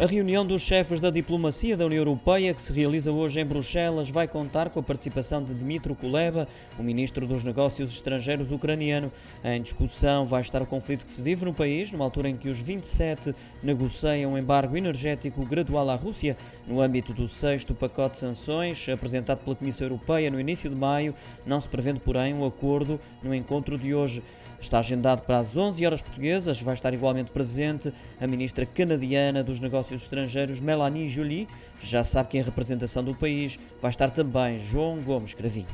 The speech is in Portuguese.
A reunião dos chefes da diplomacia da União Europeia, que se realiza hoje em Bruxelas, vai contar com a participação de Dmitry Kuleba, o ministro dos Negócios Estrangeiros ucraniano. Em discussão vai estar o conflito que se vive no país, numa altura em que os 27 negociam um embargo energético gradual à Rússia, no âmbito do sexto pacote de sanções apresentado pela Comissão Europeia no início de maio. Não se prevê, porém, um acordo no encontro de hoje. Está agendado para as 11 horas portuguesas. Vai estar igualmente presente a ministra canadiana dos Negócios Estrangeiros, Melanie Joly. Já sabe que em representação do país vai estar também João Gomes Cravinho.